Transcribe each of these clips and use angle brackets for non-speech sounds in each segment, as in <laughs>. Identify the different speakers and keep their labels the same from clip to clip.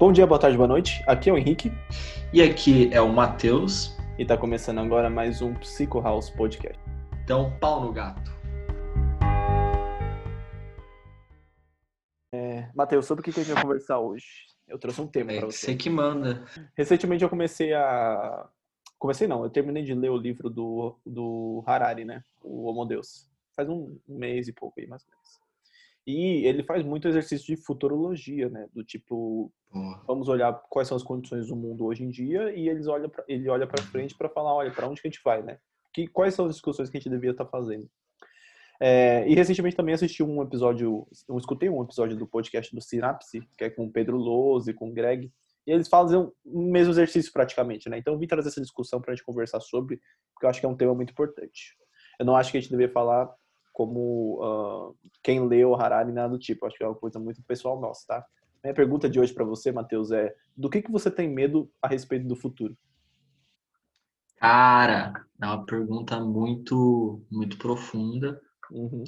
Speaker 1: Bom dia, boa tarde, boa noite. Aqui é o Henrique.
Speaker 2: E aqui é o Matheus.
Speaker 1: E tá começando agora mais um Psycho House Podcast.
Speaker 2: Então, pau no gato.
Speaker 1: É, Matheus, sobre o que a gente vai conversar hoje? Eu trouxe um tema
Speaker 2: é
Speaker 1: para você.
Speaker 2: Você que manda.
Speaker 1: Recentemente eu comecei a. Comecei não, eu terminei de ler o livro do, do Harari, né? O Homo Deus. Faz um mês e pouco aí, mais ou menos. E ele faz muito exercício de futurologia, né? Do tipo,
Speaker 2: Porra.
Speaker 1: vamos olhar quais são as condições do mundo hoje em dia e eles olham pra, ele olha para frente para falar, olha, para onde que a gente vai, né? Que, quais são as discussões que a gente devia estar fazendo. É, e recentemente também assisti um episódio, eu escutei um episódio do podcast do Sinapse, que é com o Pedro Lose, com o Greg, e eles fazem o mesmo exercício praticamente, né? Então eu vim trazer essa discussão para a gente conversar sobre, porque eu acho que é um tema muito importante. Eu não acho que a gente deveria falar como uh, quem leu Harari, nada do tipo. Acho que é uma coisa muito pessoal nossa, tá? Minha pergunta de hoje para você, Matheus, é do que, que você tem medo a respeito do futuro?
Speaker 2: Cara, é uma pergunta muito, muito profunda.
Speaker 1: Uhum.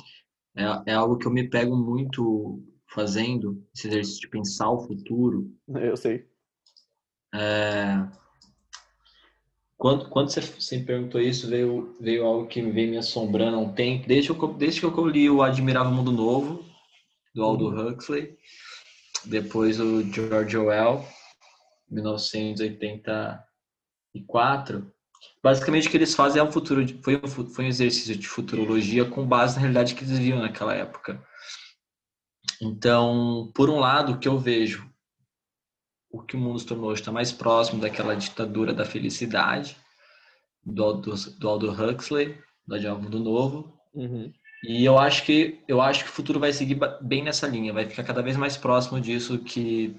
Speaker 2: É, é algo que eu me pego muito fazendo, esse exercício de pensar o futuro.
Speaker 1: Eu sei.
Speaker 2: É... Quando, quando você, você me perguntou isso, veio, veio algo que vem me assombrando há um tempo. Desde, eu, desde que eu li o Admirável Mundo Novo, do Aldo
Speaker 1: Uhum.
Speaker 2: Huxley, depois o George Orwell, 1984. Basicamente, o que eles fazem é um futuro, de- foi, um, foi um exercício de futurologia com base na realidade que eles viviam naquela época. Então, por um lado, o que eu vejo, o que o mundo se tornou hoje está mais próximo daquela ditadura da felicidade, do Aldo, do Huxley, do Admirável Mundo Novo,
Speaker 1: Uhum.
Speaker 2: e eu acho que eu acho que o futuro vai seguir bem nessa linha, vai ficar cada vez mais próximo disso que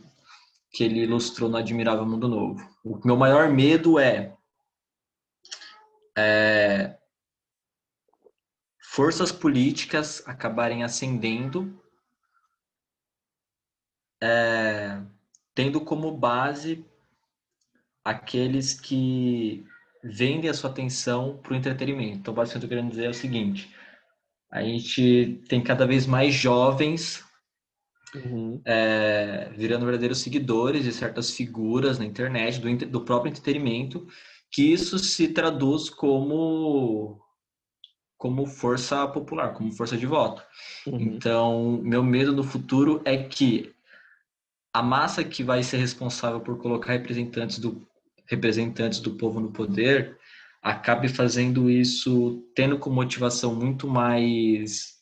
Speaker 2: que ele ilustrou no Admirável Mundo Novo. O meu maior medo é, é, forças políticas acabarem ascendendo, é, tendo como base aqueles que vendem a sua atenção para o entretenimento. Então, basicamente, o que eu estou querendo dizer é o seguinte: a gente tem cada vez mais jovens
Speaker 1: Uhum.
Speaker 2: é, virando verdadeiros seguidores de certas figuras na internet, do, do próprio entretenimento, que isso se traduz como como força popular, como força de voto.
Speaker 1: Uhum.
Speaker 2: Então, meu medo no futuro é que a massa que vai ser responsável por colocar representantes do representantes do povo no poder acabe fazendo isso tendo como motivação muito mais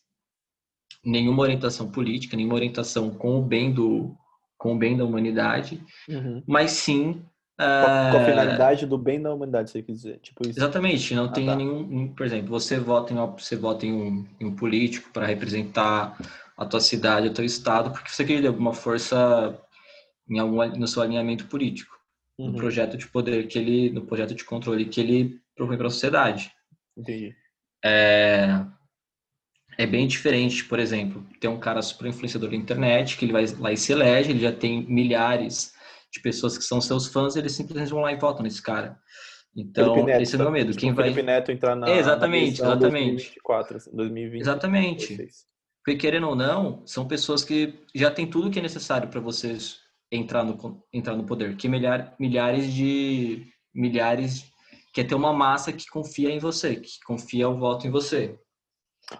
Speaker 2: nenhuma orientação política, nenhuma orientação com o bem do com o bem da humanidade,
Speaker 1: Uhum.
Speaker 2: mas sim
Speaker 1: Com a, com a
Speaker 2: eh,
Speaker 1: finalidade do bem da humanidade, você quer dizer. Tipo isso.
Speaker 2: Exatamente, não
Speaker 1: Ah,
Speaker 2: tem
Speaker 1: tá.
Speaker 2: nenhum, por exemplo, você vota em você vota em um, em um político para representar a tua cidade, o teu estado, porque você queria alguma força em algum no seu alinhamento político, no
Speaker 1: Uhum.
Speaker 2: projeto de poder que ele, no projeto de controle que ele propõe para a sociedade.
Speaker 1: Entendi.
Speaker 2: É, é bem diferente, por exemplo, tem um cara super influenciador da internet que ele vai lá e se elege, ele já tem milhares de pessoas que são seus fãs, eles simplesmente vão lá e votam nesse cara. Então,
Speaker 1: Felipe Neto,
Speaker 2: esse é o meu medo. Quem vai
Speaker 1: Felipe Neto entrar na,
Speaker 2: É, exatamente,
Speaker 1: na
Speaker 2: exatamente.
Speaker 1: 2024, assim, 2020.
Speaker 2: Exatamente.
Speaker 1: 2026.
Speaker 2: Porque querendo ou não, são pessoas que já têm tudo que é necessário para vocês entrar no entrar no poder, que milhar, milhares de milhares quer ter uma massa que confia em você, que confia o voto em você.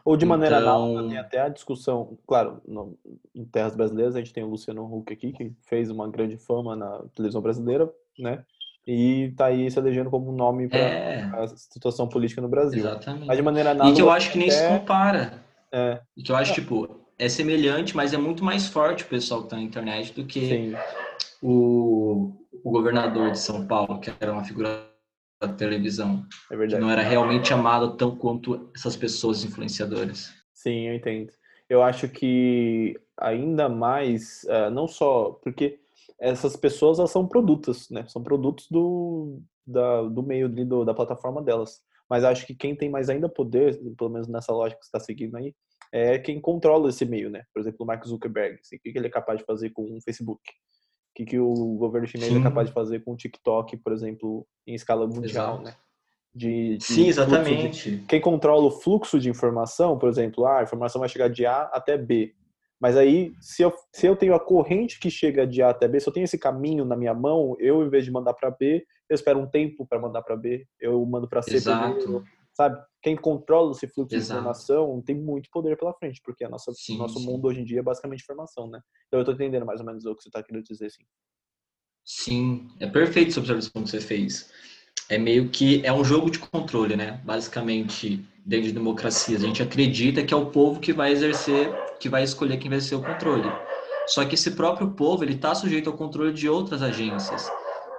Speaker 1: Ou de maneira
Speaker 2: Então-
Speaker 1: análoga, tem até a discussão, claro, no, em terras brasileiras a gente tem o Luciano Huck aqui, que fez uma grande fama na televisão brasileira, né? E tá aí se elegendo como um nome para
Speaker 2: É,
Speaker 1: a situação política no Brasil. Mas de
Speaker 2: exatamente.
Speaker 1: maneira análoga.
Speaker 2: E que eu acho que nem se
Speaker 1: até-
Speaker 2: compara.
Speaker 1: É,
Speaker 2: E que eu acho, tipo, é semelhante, mas é muito mais forte o pessoal que tá na internet do que
Speaker 1: sim,
Speaker 2: o, o governador de São Paulo, que era uma figura da televisão.
Speaker 1: é
Speaker 2: que
Speaker 1: verdade.
Speaker 2: não era realmente amado tão quanto essas pessoas influenciadoras.
Speaker 1: Sim, eu entendo. Eu acho que ainda mais, eh, não só porque essas pessoas elas são produtos, né? São produtos do, da, do meio do, da plataforma delas. Mas acho que quem tem mais ainda poder, pelo menos nessa lógica que você está seguindo aí, é quem controla esse meio, né? Por exemplo, o Mark Zuckerberg. assim, o que ele é capaz de fazer com o Facebook? O que, que o governo chinês é
Speaker 2: Sim.
Speaker 1: capaz de fazer com o TikTok, por exemplo, em escala mundial,
Speaker 2: Exato.
Speaker 1: né? De, de
Speaker 2: Sim,
Speaker 1: fluxo de-
Speaker 2: exatamente.
Speaker 1: quem controla o fluxo de informação, por exemplo, ah, a informação vai chegar de A até B, Mas aí, se eu, se eu tenho a corrente que chega de A até B, se eu tenho esse caminho na minha mão, eu, em vez de mandar para B, eu espero um tempo para mandar para B, eu mando para C
Speaker 2: Exato.
Speaker 1: primeiro, sabe? Quem controla esse fluxo
Speaker 2: Exato.
Speaker 1: de informação tem muito poder pela frente, porque a nossa,
Speaker 2: Sim,
Speaker 1: nosso
Speaker 2: sim.
Speaker 1: mundo hoje em dia é basicamente informação, né? Então eu tô entendendo mais ou menos o que você tá querendo dizer, assim.
Speaker 2: Sim, é perfeito essa observação que você fez. É meio que é um jogo de controle, né? Basicamente, dentro de democracias, a gente acredita que é o povo que vai exercer, que vai escolher quem vai ser o controle. Só que esse próprio povo, ele está sujeito ao controle de outras agências.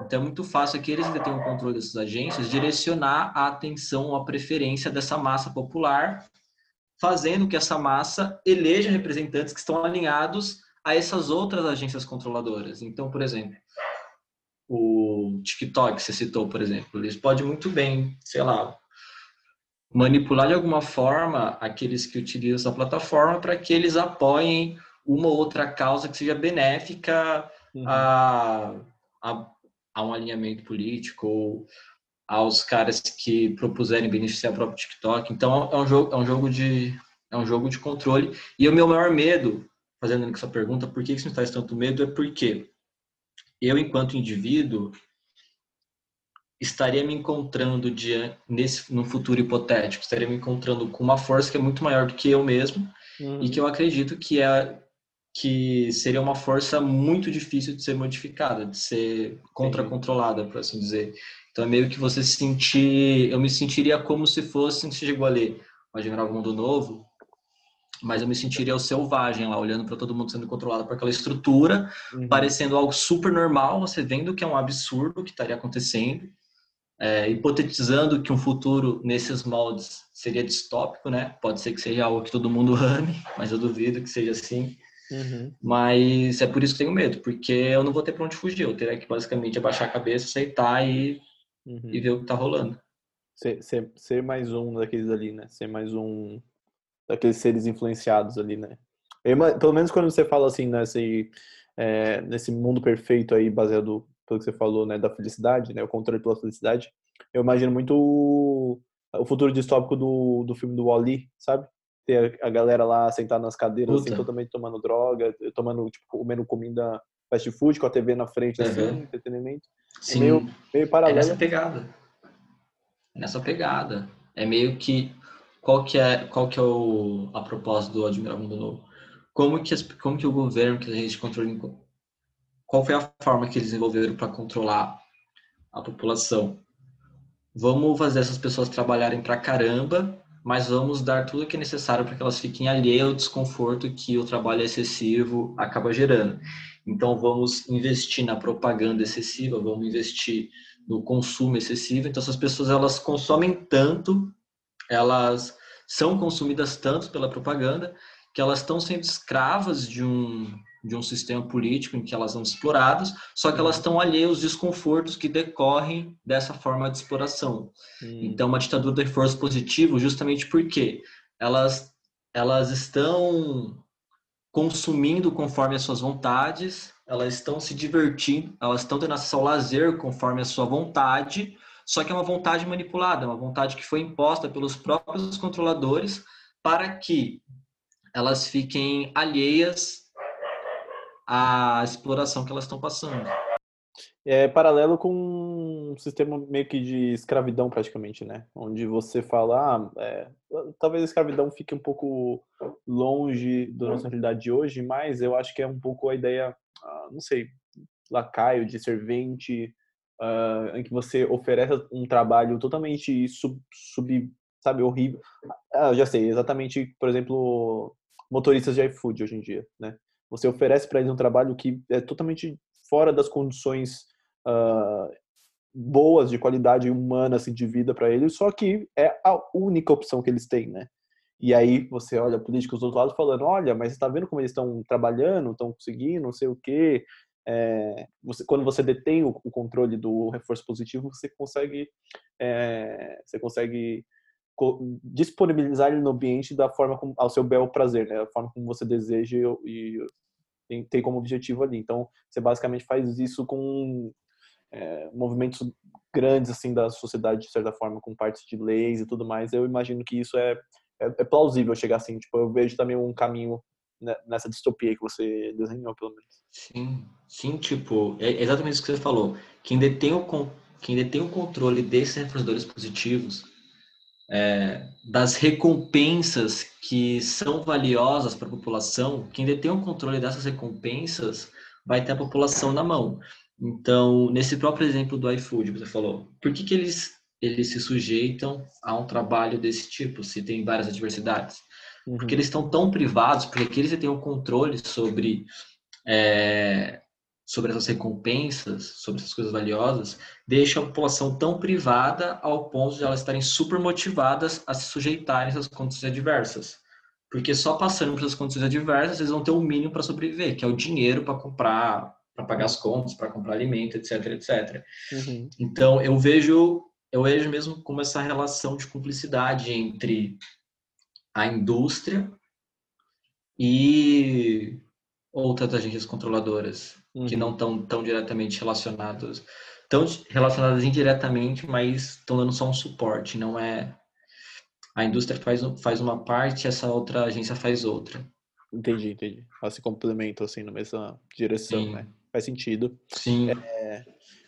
Speaker 2: Então é muito fácil que detêm o controle dessas agências direcionar a atenção ou a preferência dessa massa popular, fazendo que essa massa eleja representantes que estão alinhados a essas outras agências controladoras. Então, por exemplo, o TikTok, que você citou, por exemplo, eles podem muito bem, sei lá, manipular de alguma forma aqueles que utilizam essa plataforma para que eles apoiem uma ou outra causa que seja benéfica
Speaker 1: Uhum.
Speaker 2: a, a, a um alinhamento político ou aos caras que propuserem beneficiar o próprio TikTok. Então é um jogo, é um jogo de é um jogo de controle. E o meu maior medo, fazendo essa pergunta, por que isso me traz tanto medo, é porque eu, enquanto indivíduo, estaria me encontrando diante, nesse, num futuro hipotético, estaria me encontrando com uma força que é muito maior do que eu mesmo
Speaker 1: Uhum.
Speaker 2: e que eu acredito que é que seria uma força muito difícil de ser modificada, de ser contra-controlada, por assim dizer. Então é meio que você se sentir, eu me sentiria como se fosse, você chegou a ler o Admirável Mundo Novo, mas eu me sentiria o selvagem lá, olhando para todo mundo sendo controlado por aquela estrutura,
Speaker 1: Uhum.
Speaker 2: parecendo algo super normal, você vendo que é um absurdo que estaria acontecendo, é, hipotetizando que um futuro nesses moldes seria distópico, né? Pode ser que seja algo que todo mundo <laughs> ame, mas eu duvido que seja assim.
Speaker 1: Uhum.
Speaker 2: Mas é por isso que tenho medo, porque eu não vou ter para onde fugir, eu teria que basicamente abaixar a cabeça, aceitar e,
Speaker 1: Uhum.
Speaker 2: e ver o que tá rolando.
Speaker 1: Ser, ser, ser mais um daqueles ali, né? Ser mais um daqueles seres influenciados ali, né? Eu pelo menos quando você fala assim, nesse, é, nesse mundo perfeito aí, baseado pelo que você falou, né, da felicidade, né, o controle pela felicidade, eu imagino muito o, o futuro distópico do, do filme do Wall-E, sabe? Ter a, a galera lá sentada nas cadeiras, assim, totalmente tomando droga, tomando, tipo, comendo comida fast food, com a TV na frente, assim,
Speaker 2: Uhum.
Speaker 1: entretenimento.
Speaker 2: Sim,
Speaker 1: meio- Meio
Speaker 2: é
Speaker 1: paralelo.
Speaker 2: nessa pegada. É nessa pegada. É meio que qual que é qual que é o a proposta do Admirável Mundo Novo? Como que como que o governo que a gente controla qual foi a forma que eles desenvolveram para controlar a população? Vamos fazer essas pessoas trabalharem pra caramba, mas vamos dar tudo o que é necessário para que elas fiquem alheias ao desconforto que o trabalho excessivo acaba gerando. Então vamos investir na propaganda excessiva, vamos investir no consumo excessivo. Então essas pessoas elas consomem tanto, elas são consumidas tanto pela propaganda que elas estão sendo escravas de um de um sistema político em que elas são exploradas, só que elas estão alheias aos desconfortos que decorrem dessa forma de exploração.
Speaker 1: Hum,
Speaker 2: Então, uma ditadura do reforço positivo, justamente porque elas, elas estão consumindo conforme as suas vontades, elas estão se divertindo, elas estão tendo acesso ao lazer conforme a sua vontade, só que é uma vontade manipulada, uma vontade que foi imposta pelos próprios controladores para que elas fiquem alheias à exploração que elas estão passando.
Speaker 1: É paralelo com um sistema meio que de escravidão, praticamente, né? Onde você fala, ah, é, talvez a escravidão fique um pouco longe da nossa realidade de hoje, mas eu acho que é um pouco a ideia, ah, não sei, lacaio, de servente, ah, em que você oferece um trabalho totalmente sub, sub sabe, horrível. Ah, já sei, exatamente, por exemplo, motoristas de iFood hoje em dia, né? Você oferece para eles um trabalho que é totalmente fora das condições ah, boas de qualidade humana assim, de vida para eles, só que é a única opção que eles têm, né? E aí você olha políticos do outro lado falando, olha, mas está vendo como eles estão trabalhando, estão conseguindo, não sei o quê. É, você, quando você detém o, o, controle do reforço positivo, você consegue, é, você consegue disponibilizar ele no ambiente da forma como, ao seu bel prazer, né? Da forma como você deseja e, e tem como objetivo ali. Então, você basicamente faz isso com é, movimentos grandes assim da sociedade de certa forma, com partes de leis e tudo mais. Eu imagino que isso é, é, é plausível chegar assim. Tipo, eu vejo também um caminho nessa distopia que você desenhou, pelo menos.
Speaker 2: Sim, sim, tipo, é exatamente isso que você falou. Quem detém o, quem detém o controle desses reforçadores positivos, é, das recompensas que são valiosas para a população, quem detém o controle dessas recompensas vai ter a população na mão. Então, nesse próprio exemplo do iFood, você falou, por que, que eles, eles se sujeitam a um trabalho desse tipo, se tem várias adversidades? Uhum. Porque eles estão tão privados, porque eles têm o controle sobre é, sobre essas recompensas, sobre essas coisas valiosas, deixa a população tão privada ao ponto de elas estarem super motivadas a se sujeitarem a essas condições adversas. Porque só passando por essas condições adversas, eles vão ter o mínimo para sobreviver, que é o dinheiro para comprar, para pagar as contas, para comprar alimento, etc, etc. Uhum. Então, eu vejo, eu vejo mesmo como essa relação de cumplicidade entre a indústria e outras agências controladoras uhum. que não estão tão diretamente relacionadas, tão relacionadas indiretamente, mas estão dando só um suporte, não é a indústria faz, faz uma parte, essa outra agência faz outra.
Speaker 1: Entendi, entendi. Elas se complementam assim na mesma direção, Sim. né? Faz sentido.
Speaker 2: Sim.
Speaker 1: É,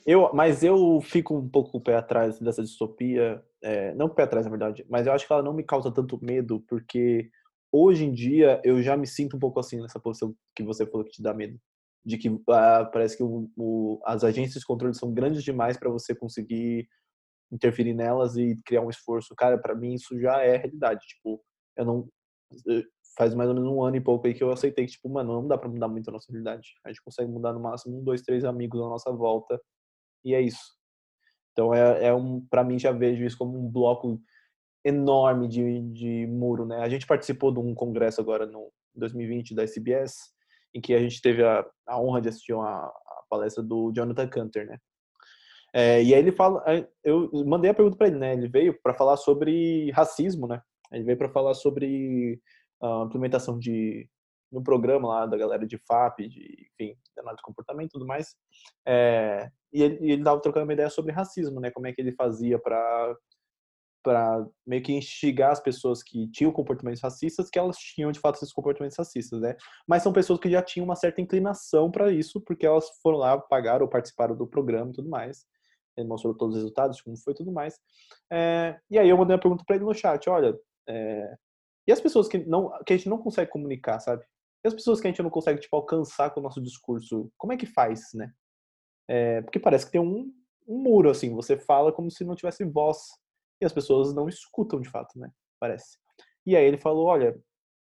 Speaker 1: eu, mas eu fico um pouco o pé atrás dessa distopia, é, não o pé atrás na verdade, mas eu acho que ela não me causa tanto medo porque hoje em dia eu já me sinto um pouco assim nessa posição que você falou que te dá medo. De que ah, parece que o, o, as agências de controle são grandes demais para você conseguir interferir nelas e criar um esforço. Cara, para mim isso já é realidade. Tipo, eu não. Faz mais ou menos um ano e pouco aí que eu aceitei que, tipo, mano, não dá pra mudar muito a nossa realidade. A gente consegue mudar no máximo um, dois, três amigos à nossa volta. E é isso. Então, é, é um, para mim, já vejo isso como um bloco enorme de, de muro, né? A gente participou de um congresso agora no 2020 da SBS, em que a gente teve a, a honra de assistir uma, a palestra do Jonathan Cantor, né? É, e aí ele fala, eu mandei a pergunta para ele, né? Ele veio para falar sobre racismo, né? Ele veio para falar sobre a implementação de no programa lá da galera de FAP, de, enfim, de análise de comportamento e tudo mais. É, e ele, ele tava trocando uma ideia sobre racismo, né? Como é que ele fazia para para meio que instigar as pessoas que tinham comportamentos racistas que elas tinham de fato esses comportamentos racistas, né? Mas são pessoas que já tinham uma certa inclinação para isso, porque elas foram lá, pagaram ou participaram do programa e tudo mais. Ele mostrou todos os resultados, como foi tudo mais. É, e aí eu mandei uma pergunta para ele no chat, olha, é, e as pessoas que não que a gente não consegue comunicar, sabe? E as pessoas que a gente não consegue tipo alcançar com o nosso discurso, como é que faz, né? É, porque parece que tem um, um muro assim, você fala como se não tivesse voz e as pessoas não escutam de fato, né? Parece. E aí ele falou, olha,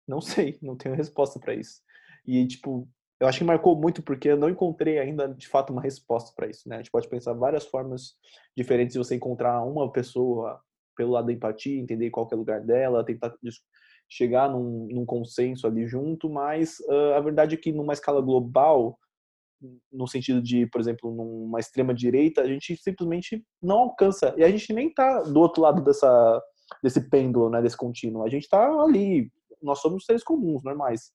Speaker 1: não sei, não tenho resposta para isso. E tipo, eu acho que marcou muito porque eu não encontrei ainda de fato uma resposta para isso, né? A gente pode pensar várias formas diferentes de você encontrar uma pessoa pelo lado da empatia, entender qual é o lugar dela, tentar chegar num, num consenso ali junto, mas uh, a verdade é que numa escala global no sentido de, por exemplo, numa extrema direita, a gente simplesmente não alcança. E a gente nem tá do outro lado dessa desse pêndulo, né, desse contínuo. A gente tá ali, nós somos seres comuns, normais.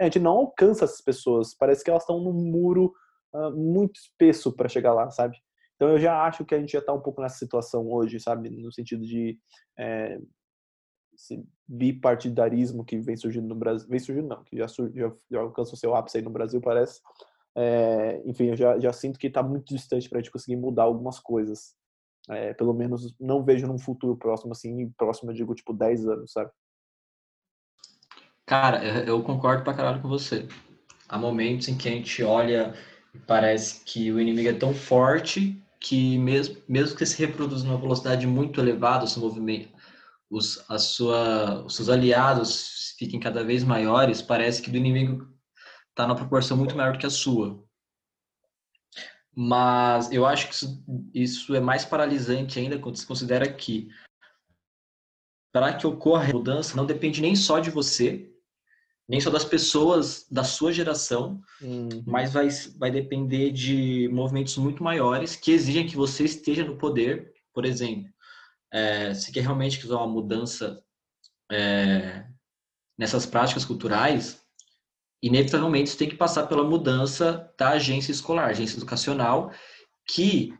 Speaker 1: A gente não alcança essas pessoas. Parece que elas estão num muro uh, muito espesso para chegar lá, sabe? Então eu já acho que a gente já tá um pouco nessa situação hoje, sabe? No sentido de é, esse bipartidarismo que vem surgindo no Brasil, vem surgindo não, que já, já, já alcança o seu ápice aí no Brasil, parece é, enfim, eu já, já sinto que está muito distante para a gente conseguir mudar algumas coisas. É, pelo menos não vejo num futuro próximo, assim, próximo eu digo tipo 10 anos, sabe?
Speaker 2: Cara, eu concordo pra caralho com você. Há momentos em que a gente olha e parece que o inimigo é tão forte que mesmo, mesmo que se reproduza numa velocidade muito elevada, o movimento, os, a sua, os seus aliados fiquem cada vez maiores, parece que do inimigo está numa proporção muito maior do que a sua. Mas eu acho que isso, isso é mais paralisante ainda quando se considera que para que ocorra a mudança não depende nem só de você, nem só das pessoas da sua geração, uhum. mas vai, vai depender de movimentos muito maiores que exigem que você esteja no poder. Por exemplo, é, se quer realmente fazer uma mudança é, nessas práticas culturais, inevitavelmente isso tem que passar pela mudança da agência escolar, agência educacional, que,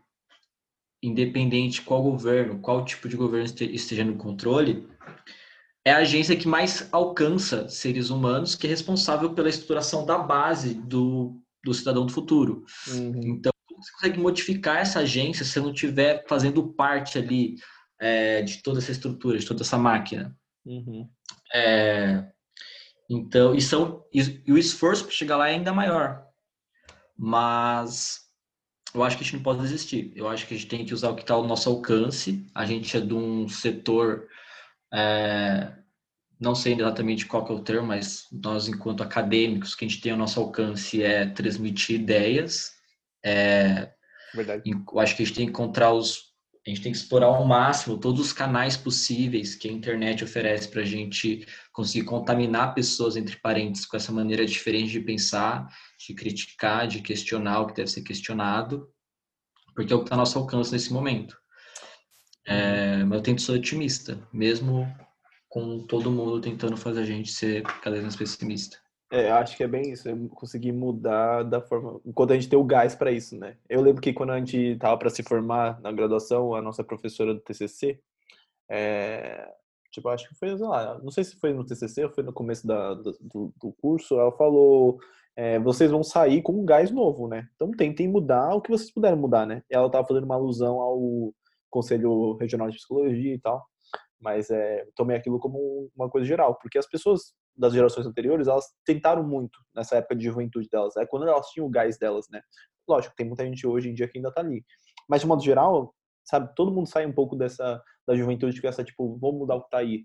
Speaker 2: independente qual governo, qual tipo de governo esteja no controle, é a agência que mais alcança seres humanos, que é responsável pela estruturação da base do, do cidadão do futuro. Uhum. Então, você consegue modificar essa agência se não estiver fazendo parte ali é, de toda essa estrutura, de toda essa máquina. Uhum. É, então, e, são, e, o esforço para chegar lá é ainda maior. Mas eu acho que a gente não pode desistir. Eu acho que a gente tem que usar o que está ao nosso alcance. A gente é de um setor, é, não sei exatamente qual é o termo, mas nós, enquanto acadêmicos, que a gente tem ao nosso alcance é transmitir ideias. É, Verdade. Eu acho que a gente tem que encontrar os. A gente tem que explorar ao máximo todos os canais possíveis que a internet oferece para a gente conseguir contaminar pessoas entre parentes com essa maneira diferente de pensar de criticar, de questionar o que deve ser questionado, porque é o que está ao nosso alcance nesse momento. É, mas eu tento ser otimista, mesmo com todo mundo tentando fazer a gente ser cada vez mais pessimista.
Speaker 1: É, acho que é bem isso, é conseguir mudar da forma. Enquanto a gente tem o gás para isso, né? Eu lembro que quando a gente tava para se formar na graduação, a nossa professora do TCC, é, tipo, acho que foi, sei lá, não sei se foi no TCC ou foi no começo da, do, do curso, ela falou é, vocês vão sair com um gás novo, né? Então tentem mudar o que vocês puderem mudar, né? Ela estava fazendo uma alusão ao Conselho Regional de Psicologia e tal, mas é, tomei aquilo como uma coisa geral, porque as pessoas das gerações anteriores, elas tentaram muito nessa época de juventude delas, é quando elas tinham o gás delas, né? Lógico, tem muita gente hoje em dia que ainda tá ali. Mas de modo geral, sabe, todo mundo sai um pouco dessa da juventude que essa tipo, vou mudar o que tá aí.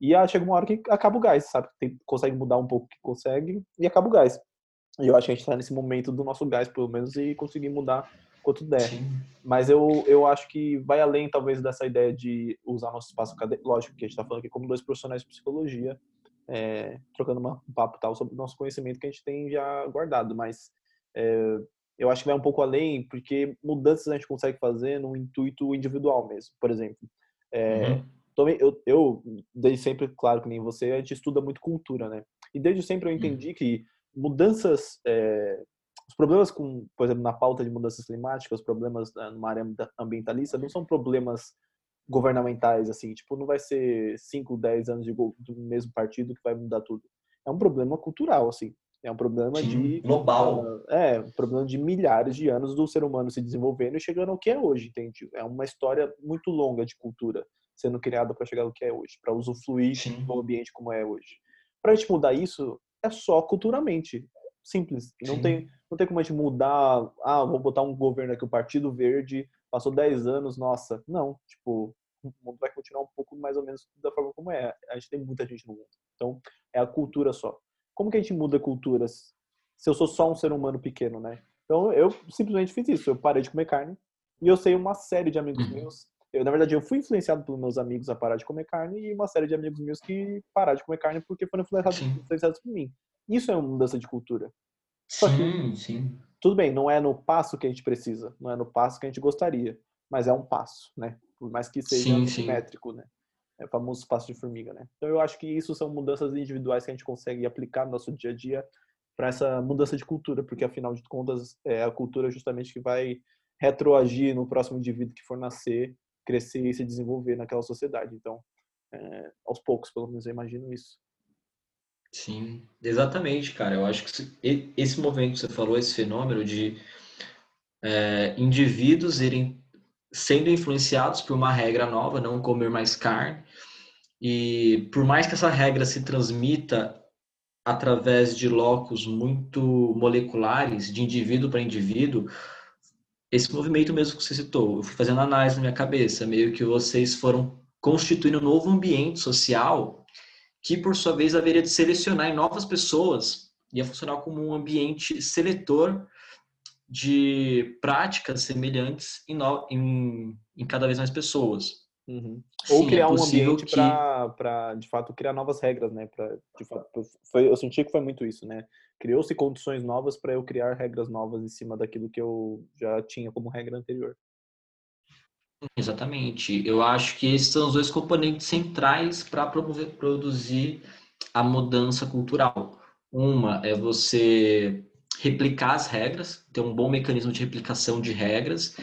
Speaker 1: E aí chega uma hora que acaba o gás, sabe? Tem, consegue mudar um pouco que consegue e acaba o gás. E eu acho que a gente está nesse momento do nosso gás, pelo menos, e conseguir mudar quanto der. Sim. Mas eu, eu acho que vai além, talvez, dessa ideia de usar nosso espaço acadêmico. Lógico que a gente está falando aqui como dois profissionais de psicologia, é, trocando uma, um papo tal sobre o nosso conhecimento que a gente tem já guardado. Mas é, eu acho que vai um pouco além, porque mudanças a gente consegue fazer no intuito individual mesmo. Por exemplo, é, uhum. Eu, eu, desde sempre, claro que nem você, a gente estuda muito cultura, né? E desde sempre eu uhum. entendi uhum. que mudanças, é, os problemas com, por exemplo, na pauta de mudanças climáticas, os problemas numa área ambientalista não são problemas governamentais, assim, tipo, não vai ser 5, 10 anos de, do mesmo partido que vai mudar tudo. É um problema cultural, assim. É um problema Sim, de.
Speaker 2: Global.
Speaker 1: É, um problema de milhares de anos do ser humano se desenvolvendo e chegando ao que é hoje, entende? É uma história muito longa de cultura sendo criada para chegar ao que é hoje, para usufruir Sim. do ambiente como é hoje. Para a gente mudar isso, é só culturalmente. Simples. Não tem, não tem como a gente mudar. Ah, vou botar um governo aqui, o Partido Verde, passou 10 anos, nossa. Não, tipo, o mundo vai continuar um pouco mais ou menos da forma como é. A gente tem muita gente no mundo. Então, é a cultura só. Como que a gente muda culturas se eu sou só um ser humano pequeno, né? Então, eu simplesmente fiz isso. Eu parei de comer carne e eu sei uma série de amigos uhum. meus eu, na verdade, eu fui influenciado pelos meus amigos a parar de comer carne e uma série de amigos meus que pararam de comer carne porque foram influenciados, influenciados por mim. Isso é uma mudança de cultura.
Speaker 2: Só sim, que, sim.
Speaker 1: Tudo bem, não é no passo que a gente precisa, não é no passo que a gente gostaria, mas é um passo, né? Por mais que seja sim, simétrico, né? É o famoso passo de formiga, né? Então eu acho que isso são mudanças individuais que a gente consegue aplicar no nosso dia a dia para essa mudança de cultura, porque afinal de contas é a cultura justamente que vai retroagir no próximo indivíduo que for nascer crescer e se desenvolver naquela sociedade. Então, é, aos poucos, pelo menos eu imagino isso.
Speaker 2: Sim, exatamente, cara. Eu acho que esse movimento que você falou, esse fenômeno de é, indivíduos irem sendo influenciados por uma regra nova, não comer mais carne, e por mais que essa regra se transmita através de locos muito moleculares, de indivíduo para indivíduo, esse movimento mesmo que você citou, eu fui fazendo análise na minha cabeça, meio que vocês foram constituindo um novo ambiente social que, por sua vez, haveria de selecionar em novas pessoas, ia funcionar como um ambiente seletor de práticas semelhantes em, no, em, em cada vez mais pessoas.
Speaker 1: Uhum. Ou Sim, criar é um ambiente que... para, de fato, criar novas regras, né? Pra, de fato, foi, eu senti que foi muito isso, né? Criou-se condições novas para eu criar regras novas em cima daquilo que eu já tinha como regra anterior.
Speaker 2: Exatamente. Eu acho que esses são os dois componentes centrais para produzir a mudança cultural. Uma é você replicar as regras, ter um bom mecanismo de replicação de regras,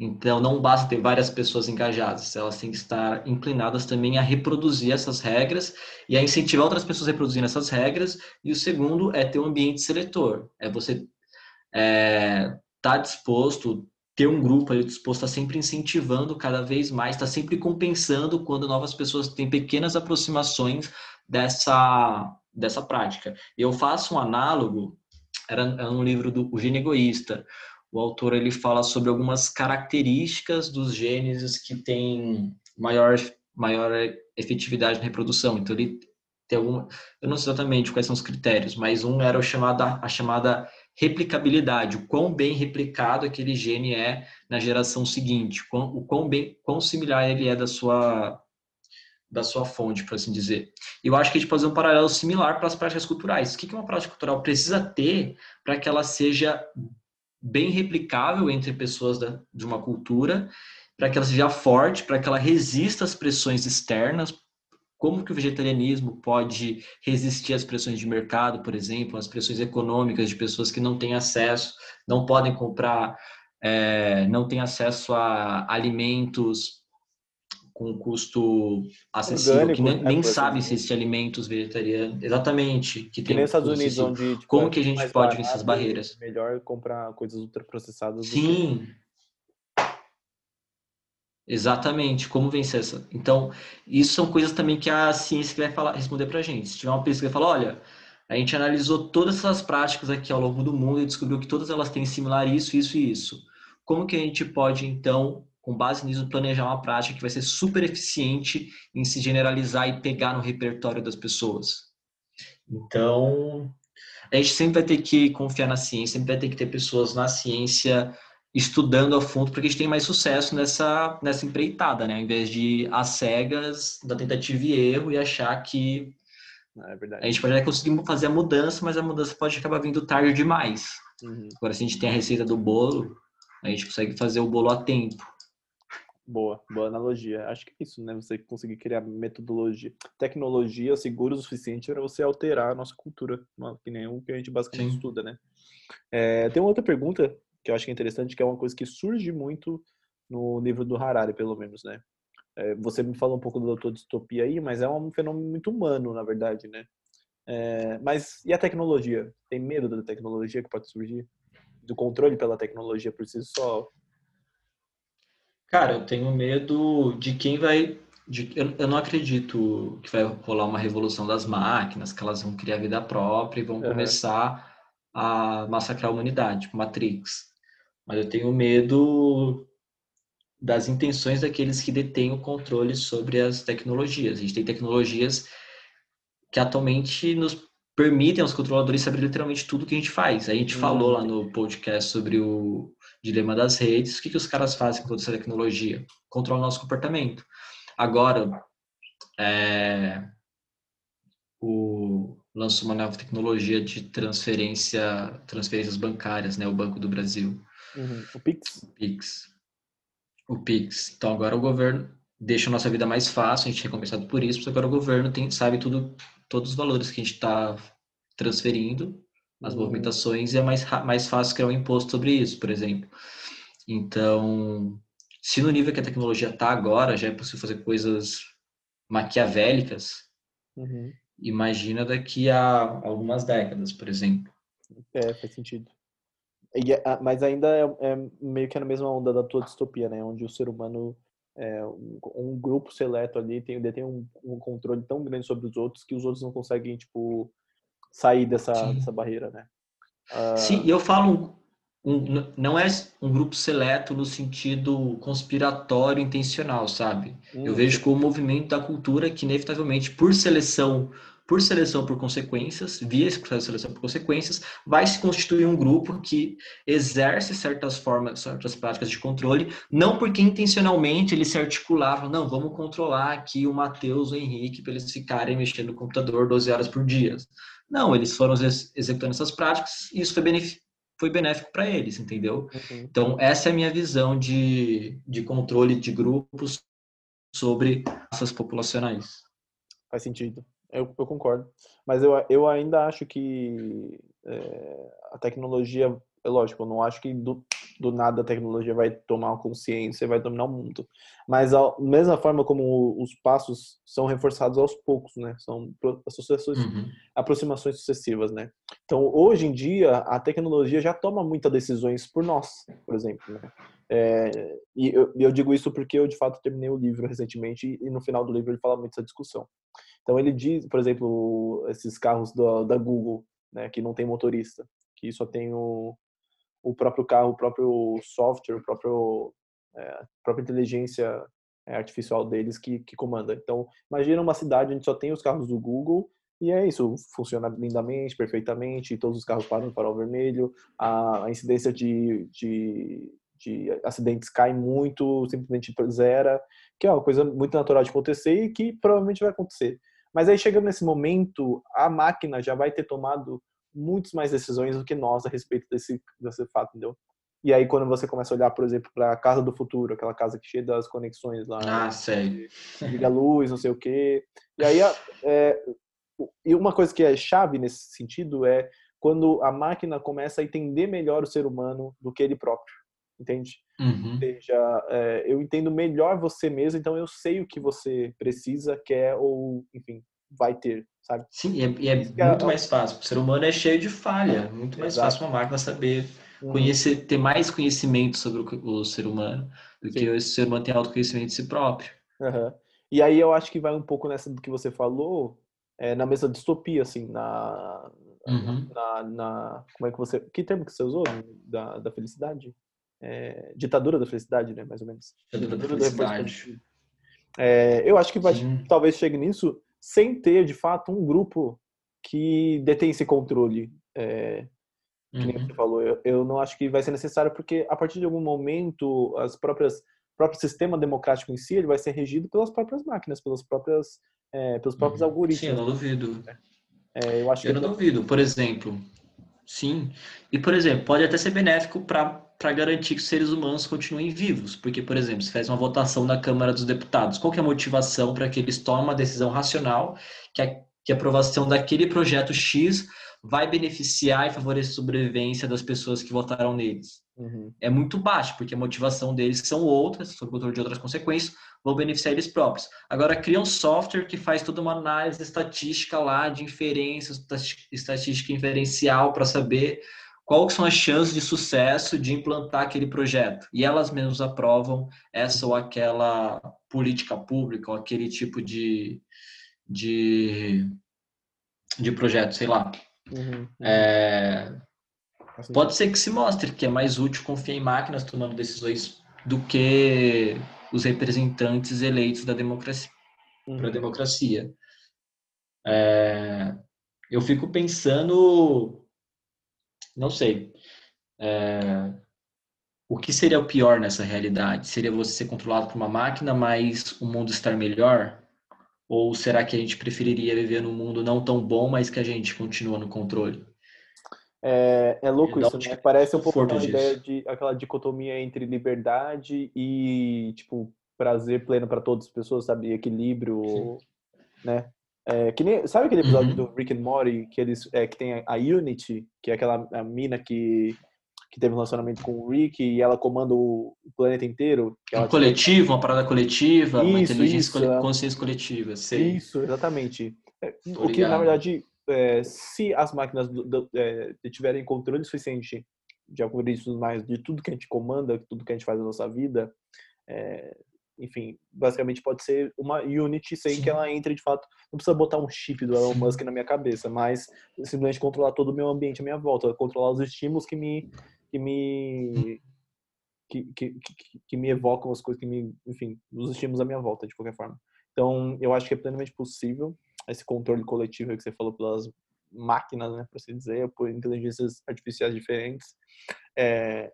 Speaker 2: Então, não basta ter várias pessoas engajadas, elas têm que estar inclinadas também a reproduzir essas regras e a incentivar outras pessoas a reproduzir essas regras. E o segundo é ter um ambiente seletor, é você estar é, tá disposto, ter um grupo ali disposto a sempre incentivando cada vez mais, está sempre compensando quando novas pessoas têm pequenas aproximações dessa, dessa prática. Eu faço um análogo, era, era um livro do O Gênio Egoísta, o autor ele fala sobre algumas características dos genes que têm maior, maior efetividade na reprodução. Então, ele tem alguma. Eu não sei exatamente quais são os critérios, mas um era o chamado, a chamada replicabilidade, o quão bem replicado aquele gene é na geração seguinte, o quão, bem, quão similar ele é da sua, da sua fonte, por assim dizer. Eu acho que a gente pode fazer um paralelo similar para as práticas culturais. O que uma prática cultural precisa ter para que ela seja bem replicável entre pessoas da, de uma cultura, para que ela seja forte, para que ela resista às pressões externas. Como que o vegetarianismo pode resistir às pressões de mercado, por exemplo, às pressões econômicas de pessoas que não têm acesso, não podem comprar, é, não têm acesso a alimentos com custo acessível, Orgânico, que nem, nem sabem se existem alimentos vegetarianos. Exatamente.
Speaker 1: Que, que tem Estados Unidos, onde.
Speaker 2: Tipo, Como é que a gente pode vencer essas barreiras?
Speaker 1: Melhor comprar coisas ultraprocessadas.
Speaker 2: Sim. Que... Exatamente, como vencer essa. Então, isso são coisas também que a ciência vai falar, responder para a gente. Se tiver uma pesquisa que fala, olha, a gente analisou todas essas práticas aqui ao longo do mundo e descobriu que todas elas têm similar isso, isso e isso. Como que a gente pode, então, com base nisso, planejar uma prática que vai ser super eficiente em se generalizar e pegar no repertório das pessoas. Então, a gente sempre vai ter que confiar na ciência, sempre vai ter que ter pessoas na ciência estudando a fundo, porque a gente tem mais sucesso nessa, nessa empreitada, né? Ao invés de ir às cegas, da tentativa e erro e achar que
Speaker 1: é
Speaker 2: a gente pode até conseguir fazer a mudança, mas a mudança pode acabar vindo tarde demais. Uhum. Agora, se a gente tem a receita do bolo, a gente consegue fazer o bolo a tempo.
Speaker 1: Boa, boa analogia. Acho que é isso, né? Você conseguir criar metodologia, tecnologia segura o suficiente para você alterar a nossa cultura, que nem o que a gente basicamente Sim. estuda, né? É, tem uma outra pergunta que eu acho que é interessante, que é uma coisa que surge muito no livro do Harari, pelo menos, né? É, você me falou um pouco do doutor distopia aí, mas é um fenômeno muito humano, na verdade, né? É, mas e a tecnologia? Tem medo da tecnologia que pode surgir? Do controle pela tecnologia por si só?
Speaker 2: Cara, eu tenho medo de quem vai. De, eu, eu não acredito que vai rolar uma revolução das máquinas, que elas vão criar vida própria e vão uhum. começar a massacrar a humanidade, tipo Matrix. Mas eu tenho medo das intenções daqueles que detêm o controle sobre as tecnologias. A gente tem tecnologias que atualmente nos permitem aos controladores saber literalmente tudo que a gente faz. A gente uhum. falou lá no podcast sobre o dilema das redes. O que, que os caras fazem com toda essa tecnologia? Controlam o nosso comportamento. Agora, é, o, lançou uma nova tecnologia de transferência, transferências bancárias, né? O Banco do Brasil.
Speaker 1: Uhum. O Pix?
Speaker 2: O Pix. O Pix. Então, agora o governo deixa a nossa vida mais fácil, a gente é recompensado por isso, mas agora o governo tem, sabe tudo todos os valores que a gente está transferindo, as uhum. movimentações, e é mais, mais fácil criar um imposto sobre isso, por exemplo. Então, se no nível que a tecnologia está agora já é possível fazer coisas maquiavélicas, uhum. imagina daqui a algumas décadas, por exemplo.
Speaker 1: É, faz sentido. E, é, mas ainda é, é, meio que na mesma onda da tua distopia, né? Onde o ser humano é, um, um, grupo seleto ali tem, detém um, um, controle tão grande sobre os outros que os outros não conseguem, tipo, sair dessa, dessa barreira, né?
Speaker 2: Uh... Sim, eu falo, um, não é um grupo seleto no sentido conspiratório intencional, sabe? Hum, eu vejo como um movimento da cultura que, inevitavelmente, por seleção por seleção por consequências, via esse processo de seleção por consequências, vai se constituir um grupo que exerce certas formas, certas práticas de controle, não porque intencionalmente eles se articulavam, não, vamos controlar aqui o Matheus, o Henrique, para eles ficarem mexendo no computador 12 horas por dia. Não, eles foram executando essas práticas e isso foi benéfico foi benéfico para eles, entendeu? Uhum. Então, essa é a minha visão de, de controle de grupos sobre essas populacionais.
Speaker 1: Faz sentido. Eu, eu concordo. Mas eu, eu ainda acho que é, a tecnologia, é lógico, eu não acho que do, do nada a tecnologia vai tomar consciência e vai dominar o mundo. Mas da mesma forma como os passos são reforçados aos poucos, né? São associações, uhum. aproximações sucessivas, né? Então, hoje em dia, a tecnologia já toma muitas decisões por nós, por exemplo, né? É, e eu, eu, digo isso porque eu, de fato, terminei o livro recentemente e no final do livro ele fala muito dessa discussão. Então, ele diz, por exemplo, esses carros da, Google, né, que não tem motorista, que só tem o, o próprio carro, o próprio software, o próprio, é, a própria inteligência é, artificial deles que, que comanda. Então, imagina uma cidade onde só tem os carros do Google e é isso, funciona lindamente, perfeitamente, todos os carros param no farol vermelho, a, a incidência de, de, de, acidentes cai muito, simplesmente zera, que é uma coisa muito natural de acontecer e que provavelmente vai acontecer. Mas aí chegando nesse momento, a máquina já vai ter tomado muitas mais decisões do que nós a respeito desse, desse fato, entendeu? E aí, quando você começa a olhar, por exemplo, para a casa do futuro, aquela casa que cheia das conexões lá.
Speaker 2: Ah, sei.
Speaker 1: Liga a luz, não sei o quê. E aí, é, e uma coisa que é chave nesse sentido é quando a máquina começa a entender melhor o ser humano do que ele próprio. Entende?
Speaker 2: Uhum.
Speaker 1: Ou seja, é, eu entendo melhor você mesmo, então eu sei o que você precisa, quer ou, enfim, vai ter, sabe?
Speaker 2: Sim, e é, e é muito é, mais fácil. O ser humano é cheio de falha, muito mais Exato. fácil uma máquina saber uhum. conhecer, ter mais conhecimento sobre o, o ser humano do Sim. que o ser humano tem autoconhecimento de si próprio.
Speaker 1: Uhum. E aí eu acho que vai um pouco nessa do que você falou, é, na mesma distopia, assim, na, uhum. na, na, Como é que você. Que termo que você usou? Da, da felicidade? É, ditadura da felicidade, né? Mais ou menos.
Speaker 2: Ditadura, da felicidade.
Speaker 1: É, eu acho que vai, talvez chegue nisso sem ter, de fato, um grupo que detém esse controle. É, que nem uhum. você falou. Eu, eu não acho que vai ser necessário, porque a partir de algum momento, as próprias próprio sistema democrático em si ele vai ser regido pelas próprias máquinas, pelas próprias, é, pelos próprios uhum. algoritmos. Sim,
Speaker 2: eu não duvido.
Speaker 1: É, eu acho
Speaker 2: eu não duvido. Por exemplo, sim. E, por exemplo, pode até ser benéfico para garantir que os seres humanos continuem vivos. Porque, por exemplo, se faz uma votação na Câmara dos Deputados, qual é a motivação para que eles tomem uma decisão racional que a, que a aprovação daquele projeto X vai beneficiar e favorecer a sobrevivência das pessoas que votaram neles?
Speaker 1: Uhum.
Speaker 2: É muito baixo, porque a motivação deles, que são outras, sob controle de outras consequências, vão beneficiar eles próprios. Agora, cria um software que faz toda uma análise estatística lá, de inferência, estatística inferencial, para saber quais são as chances de sucesso de implantar aquele projeto. E elas mesmas aprovam essa ou aquela política pública, ou aquele tipo de, de, de projeto, sei lá.
Speaker 1: Uhum, uhum.
Speaker 2: É, pode ser que se mostre que é mais útil confiar em máquinas tomando decisões do que os representantes eleitos da democracia. Uhum. Para a democracia. É, eu fico pensando não sei. É... O que seria o pior nessa realidade? Seria você ser controlado por uma máquina, mas o mundo estar melhor? Ou será que a gente preferiria viver num mundo não tão bom, mas que a gente continua no controle?
Speaker 1: É, é louco isso, né? Parece um pouco aquela ideia de aquela dicotomia entre liberdade e tipo prazer pleno para todas as pessoas, sabe? Equilíbrio, Sim. né? É, que nem, sabe aquele episódio uhum. do Rick and Morty que eles é, que tem a Unity, que é aquela mina que que teve um relacionamento com o Rick e ela comanda o planeta inteiro.
Speaker 2: um coletivo, uma parada coletiva, isso, uma inteligência, isso, consciência coletiva. Sei.
Speaker 1: Isso, exatamente. É, o que, na verdade, é, se as máquinas do, do, é, tiverem controle suficiente de algoritmos mais de tudo que a gente comanda, tudo que a gente faz na nossa vida, é, enfim, basicamente pode ser uma Unity sem Sim. que ela entre de fato. Não precisa botar um chip do Elon. Musk na minha cabeça, mas simplesmente controlar todo o meu ambiente à minha volta, controlar os estímulos que me que me que, que, que, me evocam as coisas que me, enfim, os estímulos à minha volta de qualquer forma. Então, eu acho que é plenamente possível esse controle coletivo que você falou pelas máquinas, né, por assim dizer, por inteligências artificiais diferentes. É,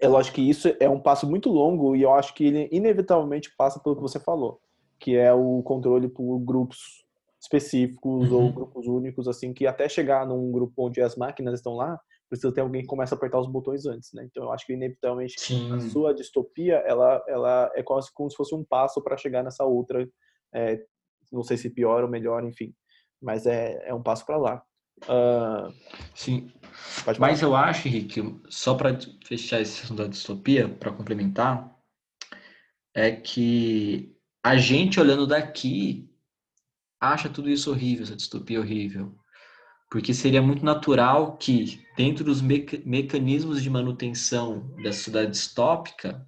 Speaker 1: é lógico que isso é um passo muito longo e eu acho que ele inevitavelmente passa pelo que você falou, que é o controle por grupos específicos uhum. ou grupos únicos, assim, que até chegar num grupo onde as máquinas estão lá, precisa ter alguém que comece a apertar os botões antes, né? Então eu acho que inevitavelmente
Speaker 2: Sim.
Speaker 1: a sua distopia, ela, ela é quase como se fosse um passo para chegar nessa outra, é, não sei se pior ou melhor, enfim, mas é, é um passo para lá. Uh...
Speaker 2: Sim. Mas eu acho, Henrique, só para fechar esse assunto da distopia, para complementar, é que a gente olhando daqui acha tudo isso horrível, essa distopia horrível. Porque seria muito natural que, dentro dos mecanismos de manutenção da sociedade distópica,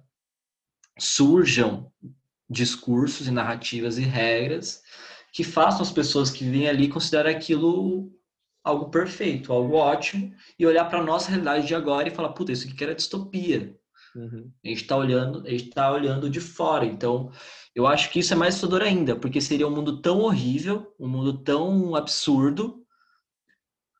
Speaker 2: surjam discursos e narrativas e regras que façam as pessoas que vivem ali considerar aquilo algo perfeito, algo ótimo, e olhar para a nossa realidade de agora e falar, puta, isso aqui que era distopia. Uhum. A gente está olhando, a gente tá olhando de fora. Então, eu acho que isso é mais assustador ainda, porque seria um mundo tão horrível, um mundo tão absurdo,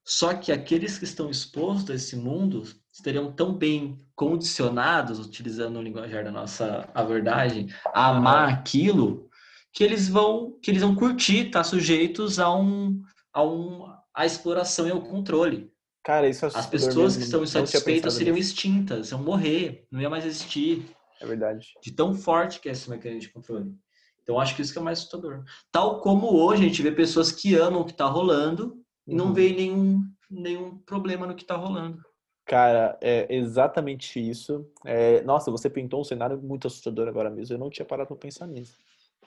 Speaker 2: só que aqueles que estão expostos a esse mundo estariam tão bem condicionados, utilizando o linguajar da nossa abordagem, a amar aquilo, que eles vão que eles vão curtir, estar tá sujeitos a um a um a exploração e ao controle.
Speaker 1: Cara, isso é
Speaker 2: As pessoas mesmo. que estão insatisfeitas seriam nisso. extintas, iam morrer, não ia mais existir.
Speaker 1: É verdade.
Speaker 2: De tão forte que é esse mecanismo de controle. Então, acho que isso que é mais assustador. Tal como hoje a gente vê pessoas que amam o que está rolando e não uhum. vê nenhum, nenhum problema no que está rolando.
Speaker 1: Cara, é exatamente isso. É, nossa, você pintou um cenário muito assustador agora mesmo. Eu não tinha parado para pensar nisso.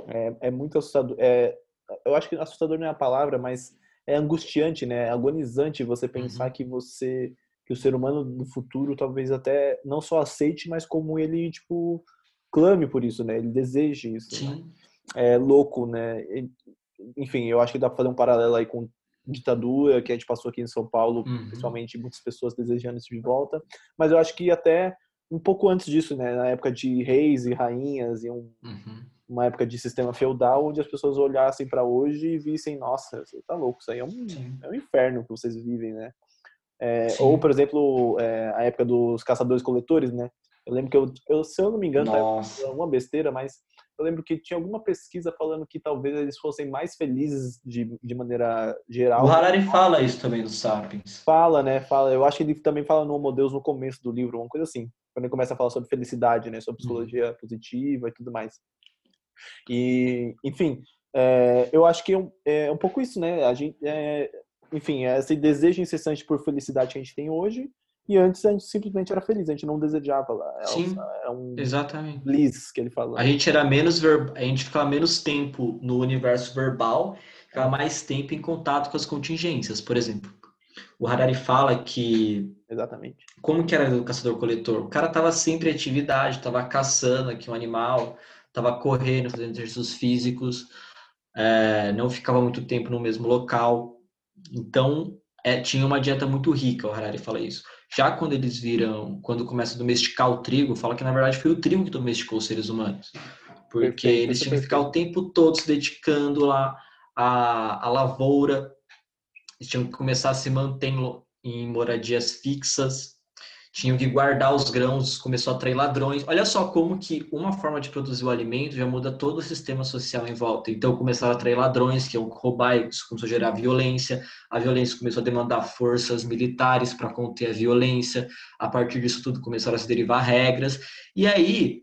Speaker 1: É, é muito assustador. É, eu acho que assustador não é a palavra, mas é angustiante, né? É agonizante você pensar uhum. que você, que o ser humano no futuro talvez até não só aceite, mas como ele tipo clame por isso, né? Ele deseje isso. Né? Sim. Né? É louco, né? Enfim, eu acho que dá para fazer um paralelo aí com ditadura que a gente passou aqui em São Paulo, uhum. principalmente muitas pessoas desejando isso de volta. Mas eu acho que até um pouco antes disso, né? Na época de reis e rainhas e um uhum uma época de sistema feudal onde as pessoas olhassem para hoje e vissem, nossa, você tá louco, isso aí é um, é um inferno que vocês vivem, né? É, ou, por exemplo, é, a época dos caçadores-coletores, né? Eu lembro que eu, eu, se eu não me engano, é uma besteira, mas eu lembro que tinha alguma pesquisa falando que talvez eles fossem mais felizes de, de maneira geral.
Speaker 2: O Harari fala isso também do Sapiens.
Speaker 1: Fala, né? Fala. Eu acho que ele também fala no Homo Deus no começo do livro, uma coisa assim. Quando ele começa a falar sobre felicidade, né? Sobre psicologia uhum. positiva e tudo mais. E, enfim, é, eu acho que é um, é um, pouco isso, né? A gente, é, enfim, é esse desejo incessante por felicidade que a gente tem hoje. E antes a gente simplesmente era feliz, a gente não desejava.
Speaker 2: É Sim, é um exatamente.
Speaker 1: Bliss que ele falou.
Speaker 2: A gente era menos ver... a gente ficava menos tempo no universo verbal, ficava mais tempo em contato com as contingências. Por exemplo, o Harari fala que
Speaker 1: exatamente
Speaker 2: como que era o caçador-coletor. O cara estava sempre em atividade, estava caçando aqui um animal, estava correndo, fazendo exercícios físicos, é, não ficava muito tempo no mesmo local. Então, é, tinha uma dieta muito rica, o Harari fala isso. Já quando eles viram, quando começa a domesticar o trigo, fala que na verdade foi o trigo que domesticou os seres humanos. Porque perfeito, eles tinham que ficar o tempo todo se dedicando lá à, à lavoura, eles tinham que começar a se manter em moradias fixas, tinham que guardar os grãos, começou a atrair ladrões. Olha só como que uma forma de produzir o alimento já muda todo o sistema social em volta. Então começaram a atrair ladrões, que iam roubar, isso começou a gerar violência. A violência começou a demandar forças militares para conter a violência. A partir disso tudo começaram a se derivar regras. E aí,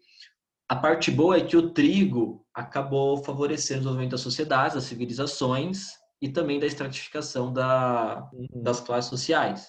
Speaker 2: a parte boa é que o trigo acabou favorecendo o desenvolvimento das sociedades, das civilizações e também da estratificação da, uhum. das classes sociais.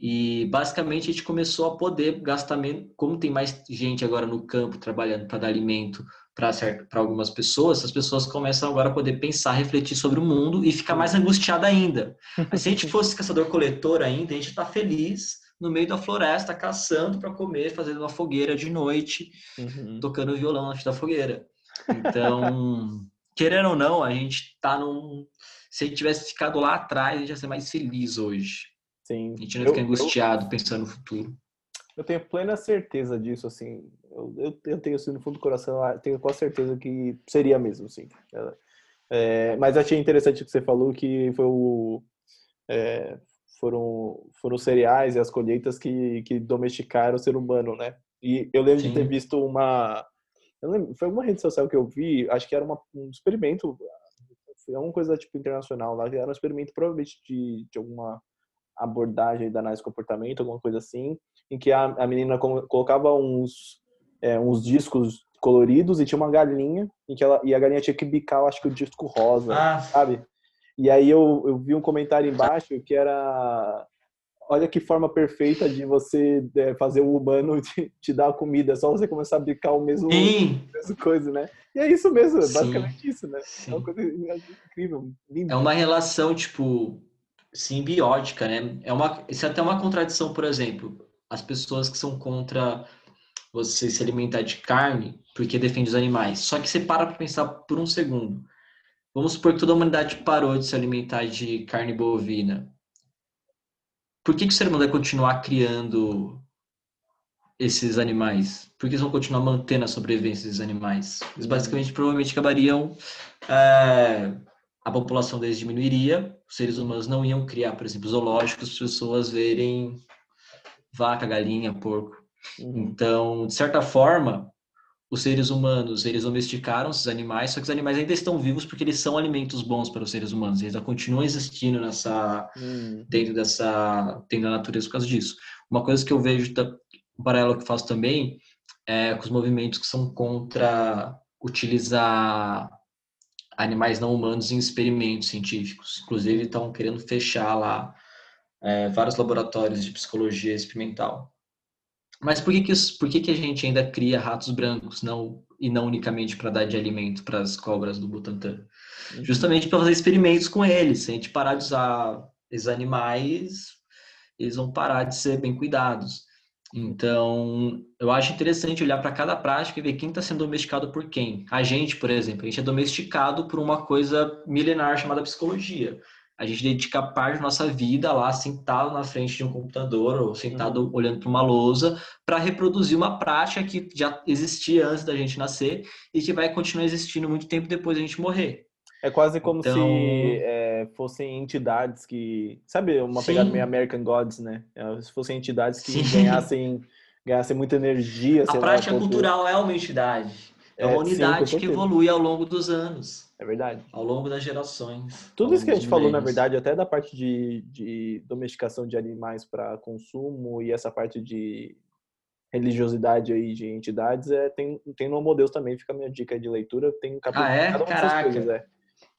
Speaker 2: E basicamente a gente começou a poder gastar menos, como tem mais gente agora no campo trabalhando para dar alimento para algumas pessoas, as pessoas começam agora a poder pensar, refletir sobre o mundo e ficar mais angustiada ainda. Mas se a gente <laughs> fosse caçador-coletor ainda, a gente está feliz no meio da floresta, caçando para comer, fazendo uma fogueira de noite, uhum. tocando violão na da fogueira. Então, querendo ou não, a gente está num. Se a gente tivesse ficado lá atrás, a gente ia ser mais feliz hoje.
Speaker 1: Sim.
Speaker 2: A gente não fica angustiado eu, pensando no futuro.
Speaker 1: Eu tenho plena certeza disso, assim. Eu, eu, eu tenho assim, no fundo do coração, tenho com certeza que seria mesmo, sim. É, mas achei interessante o que você falou, que foi o, é, foram, foram os cereais e as colheitas que, que domesticaram o ser humano, né? E eu lembro sim. de ter visto uma... Lembro, foi uma rede social que eu vi, acho que era uma, um experimento, foi uma coisa tipo internacional lá, era um experimento provavelmente de, de alguma abordagem da análise de comportamento, alguma coisa assim, em que a, a menina colocava uns, é, uns discos coloridos e tinha uma galinha em que ela e a galinha tinha que bicar, acho que o disco rosa, ah. sabe? E aí eu, eu vi um comentário embaixo que era olha que forma perfeita de você é, fazer o humano <laughs> te, te dar comida, é só você começar a bicar o mesmo, mesmo coisa, né? E é isso mesmo, é basicamente isso, né? Sim. É uma coisa incrível,
Speaker 2: linda. É uma relação, tipo, simbiótica, né? É uma, isso é até uma contradição, por exemplo, as pessoas que são contra você se alimentar de carne porque defende os animais. Só que você para para pensar por um segundo. Vamos supor que toda a humanidade parou de se alimentar de carne bovina por que, que o ser humano vai continuar criando esses animais? Por que eles vão continuar mantendo a sobrevivência desses animais? Eles basicamente provavelmente acabariam. É, a população deles diminuiria, os seres humanos não iam criar, por exemplo, zoológicos, as pessoas verem vaca, galinha, porco. Uhum. Então, de certa forma, os seres humanos, eles domesticaram esses animais, só que os animais ainda estão vivos porque eles são alimentos bons para os seres humanos, eles ainda continuam existindo nessa hum. dentro dessa dentro da natureza por causa disso. Uma coisa que eu vejo um paralelo que faço também é com os movimentos que são contra utilizar animais não humanos em experimentos científicos. Inclusive estão querendo fechar lá é, vários laboratórios de psicologia experimental. Mas por que que, isso, por que que a gente ainda cria ratos brancos não, e não unicamente para dar de alimento para as cobras do Butantan? Uhum. Justamente para fazer experimentos com eles. Se a gente parar de usar esses animais, eles vão parar de ser bem cuidados. Então, eu acho interessante olhar para cada prática e ver quem está sendo domesticado por quem. A gente, por exemplo, a gente é domesticado por uma coisa milenar chamada psicologia a gente dedica parte da nossa vida lá sentado na frente de um computador ou sentado uhum. olhando para uma lousa para reproduzir uma prática que já existia antes da gente nascer e que vai continuar existindo muito tempo depois da gente morrer.
Speaker 1: É quase como então... se é, fossem entidades que. Sabe, uma Sim. pegada meio American Gods, né? É, se fossem entidades que ganhassem, ganhassem muita energia.
Speaker 2: A prática lá, cultural é uma entidade. É uma é, unidade sim, que evolui ao longo dos anos.
Speaker 1: É verdade.
Speaker 2: Ao longo das gerações.
Speaker 1: Tudo isso que a gente falou, na verdade, até da parte de, de domesticação de animais para consumo e essa parte de religiosidade aí de entidades, é, tem, tem no Deus também, fica a minha dica de leitura, tem um
Speaker 2: capítulo ah, é? cada uma dessas coisas, é.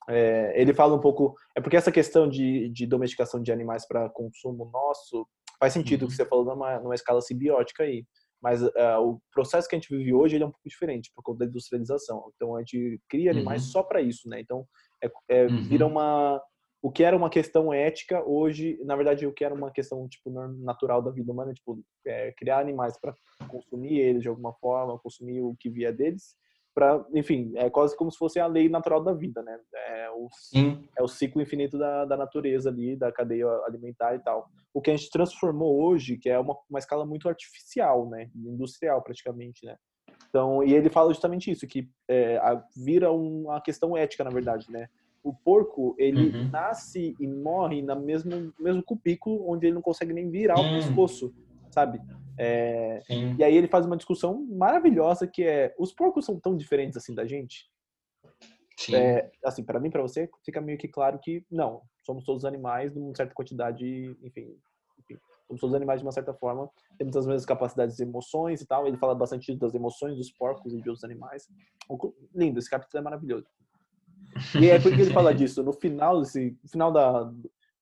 Speaker 1: É. Ele fala um pouco, é porque essa questão de, de domesticação de animais para consumo nosso, faz sentido o uhum. que você falou numa, numa escala simbiótica aí. Mas uh, o processo que a gente vive hoje ele é um pouco diferente por conta da industrialização. Então a gente cria animais uhum. só para isso, né? Então é, é uhum. vira uma o que era uma questão ética hoje, na verdade, o que era uma questão tipo natural da vida humana, tipo é, criar animais para consumir eles de alguma forma, consumir o que via deles, para, enfim, é quase como se fosse a lei natural da vida, né? É o, é o ciclo infinito da, da natureza ali, da cadeia alimentar e tal. O que a gente transformou hoje, que é uma, uma escala muito artificial, né? Industrial, praticamente, né? Então, e ele fala justamente isso, que é, a, vira uma questão ética, na verdade, né? O porco, ele uhum. nasce e morre no mesmo, mesmo cubículo, onde ele não consegue nem virar uhum. o pescoço, sabe? É, e aí ele faz uma discussão maravilhosa que é: os porcos são tão diferentes assim da gente? Sim. É, assim, para mim, para você, fica meio que claro que não, somos todos animais numa certa quantidade, enfim, enfim, somos todos animais de uma certa forma, temos as mesmas capacidades de emoções e tal. Ele fala bastante das emoções dos porcos e de outros animais. Lindo, esse capítulo é maravilhoso. E é por que ele fala disso. No final, desse, final da,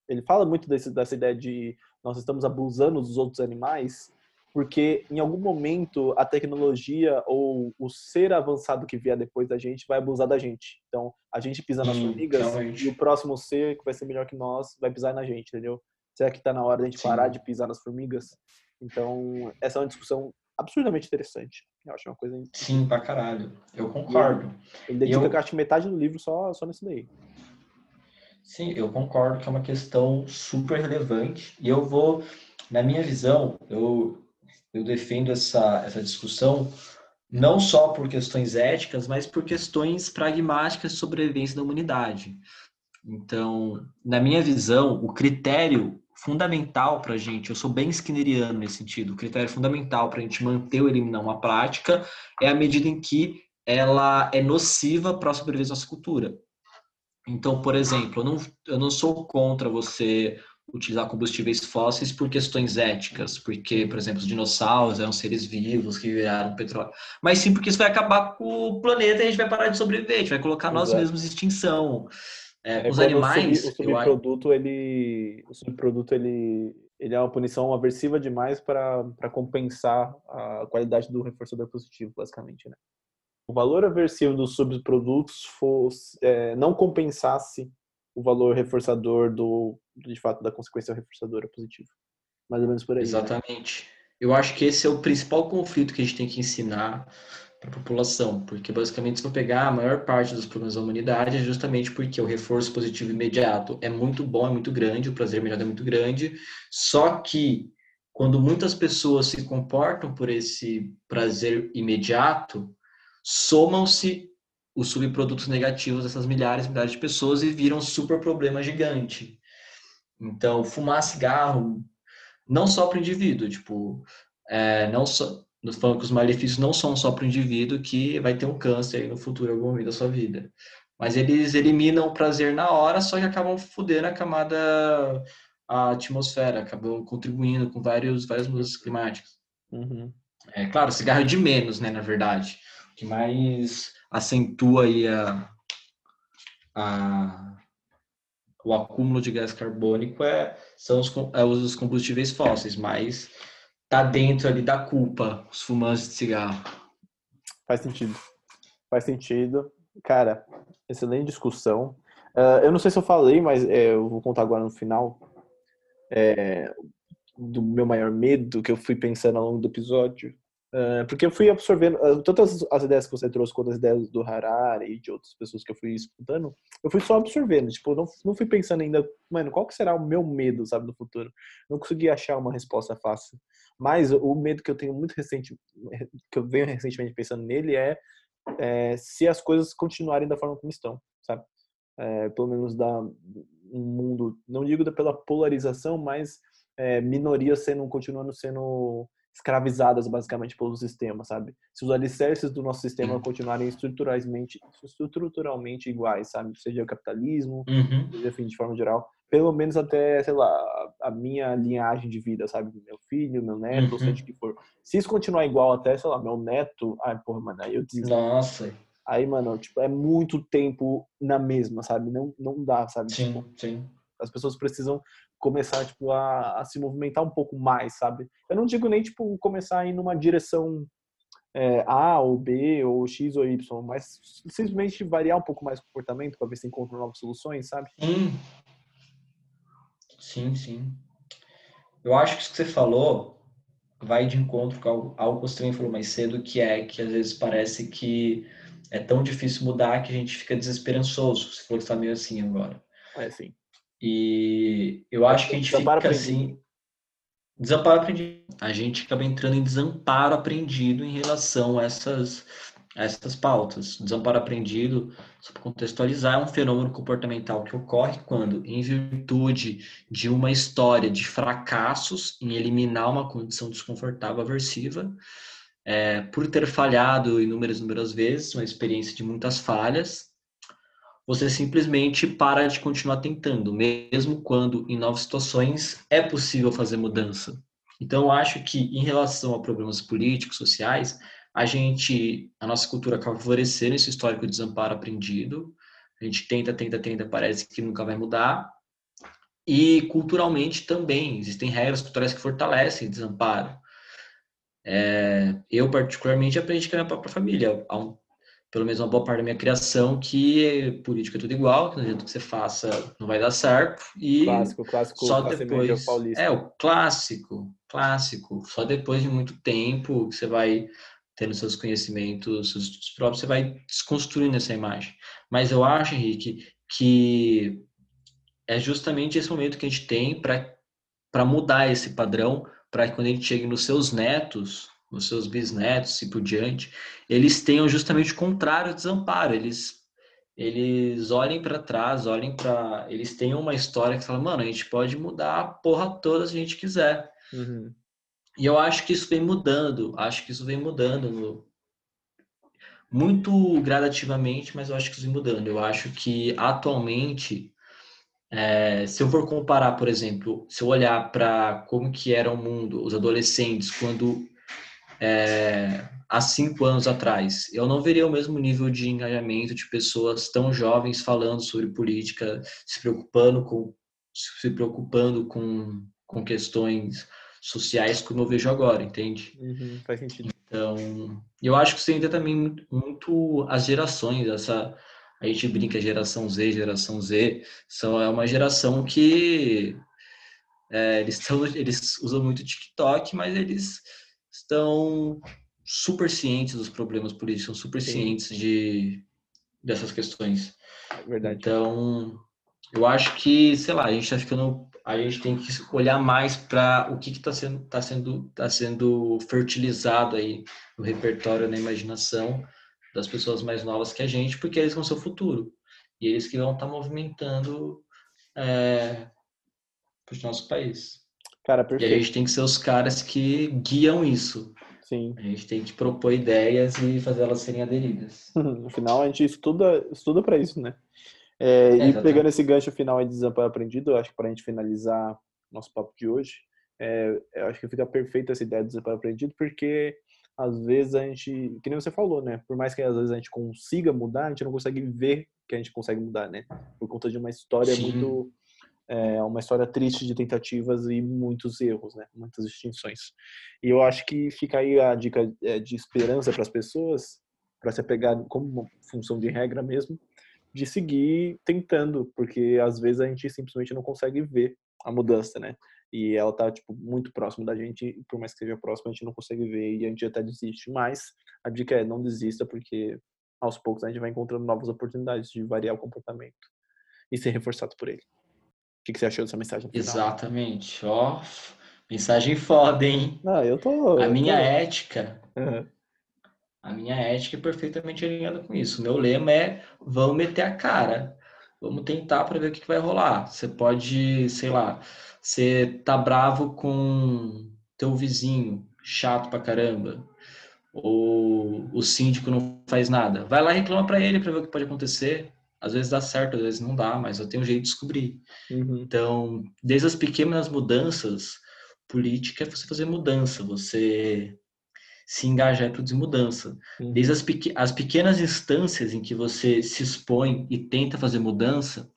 Speaker 1: ele fala muito desse, dessa ideia de nós estamos abusando dos outros animais porque em algum momento a tecnologia ou o ser avançado que vier depois da gente vai abusar da gente. Então, a gente pisa nas hum, formigas realmente. e o próximo ser que vai ser melhor que nós vai pisar na gente, entendeu? Será que está na hora de a gente Sim. parar de pisar nas formigas? Então, essa é uma discussão absurdamente interessante. Eu acho uma coisa.
Speaker 2: Sim, pra caralho. Eu concordo.
Speaker 1: Ele dedica, eu... acho, metade do livro só, só nisso daí.
Speaker 2: Sim, eu concordo que é uma questão super relevante. E eu vou, na minha visão, eu, eu defendo essa, essa discussão não só por questões éticas, mas por questões pragmáticas de sobrevivência da humanidade. Então, na minha visão, o critério fundamental para a gente, eu sou bem skinneriano nesse sentido, o critério fundamental para a gente manter ou eliminar uma prática é a medida em que ela é nociva para a sobrevivência da nossa cultura. Então, por exemplo, eu não, eu não sou contra você utilizar combustíveis fósseis por questões éticas, porque, por exemplo, os dinossauros eram seres vivos que viraram petróleo, mas sim porque isso vai acabar com o planeta e a gente vai parar de sobreviver, a gente vai colocar nós mesmos em extinção. É, é os animais.
Speaker 1: O, sub, o subproduto, ele. O subproduto, ele. Ele é uma punição aversiva demais para compensar a qualidade do reforçador positivo, basicamente, né? O valor aversivo dos subprodutos fosse, é, não compensasse o valor reforçador do, de fato, da consequência reforçadora positiva. Mais ou menos por aí.
Speaker 2: Né? Exatamente. Né? Eu acho que esse é o principal conflito que a gente tem que ensinar para a população, porque basicamente se for pegar a maior parte dos problemas da humanidade é justamente porque o reforço positivo imediato é muito bom, é muito grande, o prazer imediato é muito grande, só que quando muitas pessoas se comportam por esse prazer imediato, somam-se os subprodutos negativos dessas milhares e milhares de pessoas e viram um super problema gigante. Então, fumar cigarro, não só para o indivíduo, tipo, é, não só, falando que os malefícios não são só para o indivíduo que vai ter um câncer aí no futuro, algum momento da sua vida. Mas eles eliminam o prazer na hora, só que acabam fudendo a camada, a atmosfera, acabam contribuindo com vários, várias mudanças climáticas. Uhum. É claro, cigarro de menos, né, na verdade. Que mais acentua aí a, a o acúmulo de gás carbônico é, são os, é os combustíveis fósseis, mas tá dentro ali da culpa os fumantes de cigarro.
Speaker 1: Faz sentido. Faz sentido. Cara, excelente discussão. Uh, eu não sei se eu falei, mas é, eu vou contar agora no final é, do meu maior medo que eu fui pensando ao longo do episódio. Uh, porque eu fui absorvendo, uh, tantas as ideias que você trouxe quanto as ideias do Harari e de outras pessoas que eu fui escutando, eu fui só absorvendo. Tipo, não, não fui pensando ainda, mano, qual que será o meu medo, sabe, no futuro? Não consegui achar uma resposta fácil. Mas o medo que eu tenho muito recente, que eu venho recentemente pensando nele é, é se as coisas continuarem da forma como estão, sabe? É, pelo menos da um mundo, não digo pela polarização, mas é, minorias sendo continuando sendo escravizadas basicamente pelo sistema, sabe? Se os alicerces do nosso sistema uhum. continuarem estruturalmente, estruturalmente iguais, sabe? Seja o capitalismo, uhum. seja enfim, de forma geral, pelo menos até, sei lá, a minha linhagem de vida, sabe? Meu filho, meu neto, uhum. seja o que for. Se isso continuar igual até, sei lá, meu neto, ai, porra, mano, aí eu desisto.
Speaker 2: Nossa.
Speaker 1: Aí, mano, tipo, é muito tempo na mesma, sabe? Não, não dá, sabe?
Speaker 2: Sim,
Speaker 1: tipo,
Speaker 2: sim.
Speaker 1: As pessoas precisam começar tipo a, a, se movimentar um pouco mais, sabe? Eu não digo nem tipo começar a ir numa direção é, A ou B ou X ou Y, mas simplesmente variar um pouco mais o comportamento para ver se encontra novas soluções, sabe?
Speaker 2: Sim. Sim, sim. Eu acho que isso que você falou vai de encontro com algo, algo que você também falou mais cedo, que é que às vezes parece que é tão difícil mudar que a gente fica desesperançoso. Você falou que está meio assim agora.
Speaker 1: É, sim.
Speaker 2: E eu acho que a gente desamparo fica aprendido. assim. Desamparo aprendido. A gente acaba entrando em desamparo aprendido em relação a essas, a essas pautas. Desamparo aprendido, só para contextualizar, é um fenômeno comportamental que ocorre quando, em virtude de uma história de fracassos em eliminar uma condição desconfortável aversiva, é, por ter falhado inúmeras, inúmeras vezes, uma experiência de muitas falhas, você simplesmente para de continuar tentando, mesmo quando em novas situações é possível fazer mudança. Então, acho que em relação a problemas políticos, sociais, a gente, a nossa cultura acaba favorecendo esse histórico de desamparo aprendido. A gente tenta, tenta, tenta, parece que nunca vai mudar. E culturalmente também existem regras culturais que fortalecem desamparo. É, eu particularmente aprendi com a minha própria família. Há um pelo menos uma boa parte da minha criação, que política é tudo igual, que não adianta que você faça, não vai dar certo. E
Speaker 1: clássico, clássico,
Speaker 2: só depois. É, o clássico, clássico. Só depois de muito tempo que você vai tendo seus conhecimentos, seus próprios, você vai desconstruindo essa imagem. Mas eu acho, Henrique, que é justamente esse momento que a gente tem para mudar esse padrão, para que quando a gente chegue nos seus netos, os seus bisnetos e por diante, eles tenham justamente o contrário de desamparo. Eles, eles olhem para trás, olhem para. Eles tenham uma história que fala, mano, a gente pode mudar a porra toda se a gente quiser. Uhum. E eu acho que isso vem mudando, acho que isso vem mudando no, muito gradativamente, mas eu acho que isso vem mudando. Eu acho que atualmente, é, se eu for comparar, por exemplo, se eu olhar para como que era o mundo, os adolescentes, quando é, há cinco anos atrás. Eu não veria o mesmo nível de engajamento de pessoas tão jovens falando sobre política, se preocupando com se preocupando com, com questões sociais como eu vejo agora, entende?
Speaker 1: Uhum, faz sentido.
Speaker 2: Então, eu acho que isso tem também muito, as gerações, essa a gente brinca geração Z, geração Z, são é uma geração que é, eles estão eles usam muito TikTok, mas eles estão super cientes dos problemas políticos, são super Sim. cientes de dessas questões.
Speaker 1: É verdade.
Speaker 2: Então, eu acho que, sei lá, a gente está ficando a gente tem que olhar mais para o que está sendo, tá sendo, tá sendo fertilizado aí no repertório, na imaginação das pessoas mais novas que a gente, porque eles vão ser o futuro. E eles que vão estar tá movimentando é, para o nosso país.
Speaker 1: Cara, perfeito.
Speaker 2: E a gente tem que ser os caras que guiam isso.
Speaker 1: Sim.
Speaker 2: A gente tem que propor ideias e fazer elas serem aderidas. <laughs>
Speaker 1: no final, a gente estuda, estuda para isso, né? É, é, e pegando esse gancho final de desamparo aprendido, eu acho que para a gente finalizar nosso papo de hoje, é, eu acho que fica perfeita essa ideia do desamparo aprendido, porque às vezes a gente, que nem você falou, né? Por mais que às vezes a gente consiga mudar, a gente não consegue ver que a gente consegue mudar, né? Por conta de uma história Sim. muito é uma história triste de tentativas e muitos erros, né? Muitas extinções. E eu acho que fica aí a dica é, de esperança para as pessoas, para se apegar como função de regra mesmo, de seguir tentando, porque às vezes a gente simplesmente não consegue ver a mudança, né? E ela tá tipo muito próximo da gente, por mais que seja próximo, a gente não consegue ver e a gente até desiste. Mas a dica é não desista, porque aos poucos a gente vai encontrando novas oportunidades de variar o comportamento e ser reforçado por ele. O que, que você achou dessa mensagem?
Speaker 2: Final? Exatamente. Ó, mensagem foda, hein?
Speaker 1: Ah, eu tô.
Speaker 2: A
Speaker 1: eu
Speaker 2: minha
Speaker 1: tô...
Speaker 2: ética. Uhum a minha ética é perfeitamente alinhada com isso. Meu lema é: vamos meter a cara. Vamos tentar para ver o que vai rolar. Você pode, sei lá, você tá bravo com teu vizinho, chato pra caramba, ou o síndico não faz nada. Vai lá e reclama para ele para ver o que pode acontecer. Às vezes dá certo, às vezes não dá, mas eu tenho um jeito de descobrir.
Speaker 1: Uhum.
Speaker 2: Então, desde as pequenas mudanças, política é você fazer mudança, você se engajar em produzir mudança. Uhum. Desde as, pequ as pequenas instâncias em que você se expõe e tenta fazer mudança,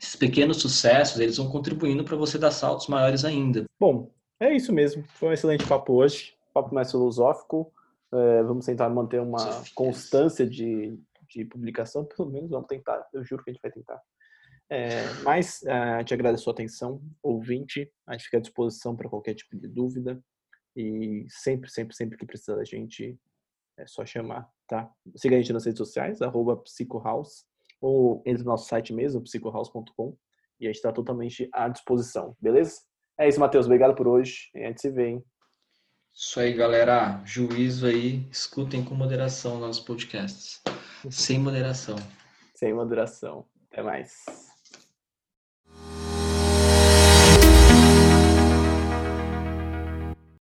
Speaker 2: esses pequenos sucessos, eles vão contribuindo para você dar saltos maiores ainda.
Speaker 1: Bom, é isso mesmo. Foi um excelente papo hoje. Papo mais filosófico. É, vamos tentar manter uma constância de, de publicação, <laughs> pelo menos vamos tentar. Eu juro que a gente vai tentar. É, mas é, te agradeço a sua atenção, ouvinte. A gente fica à disposição para qualquer tipo de dúvida. E sempre, sempre, sempre que precisar da gente, é só chamar, tá? Siga a gente nas redes sociais, arroba psicohouse, ou entre no nosso site mesmo, psicohouse.com, e a gente está totalmente à disposição, beleza? É isso, Matheus. Obrigado por hoje. A gente se vê, hein?
Speaker 2: Isso aí, galera. Juízo aí. Escutem com moderação nossos podcasts. Sem moderação.
Speaker 1: Sem moderação. Até mais.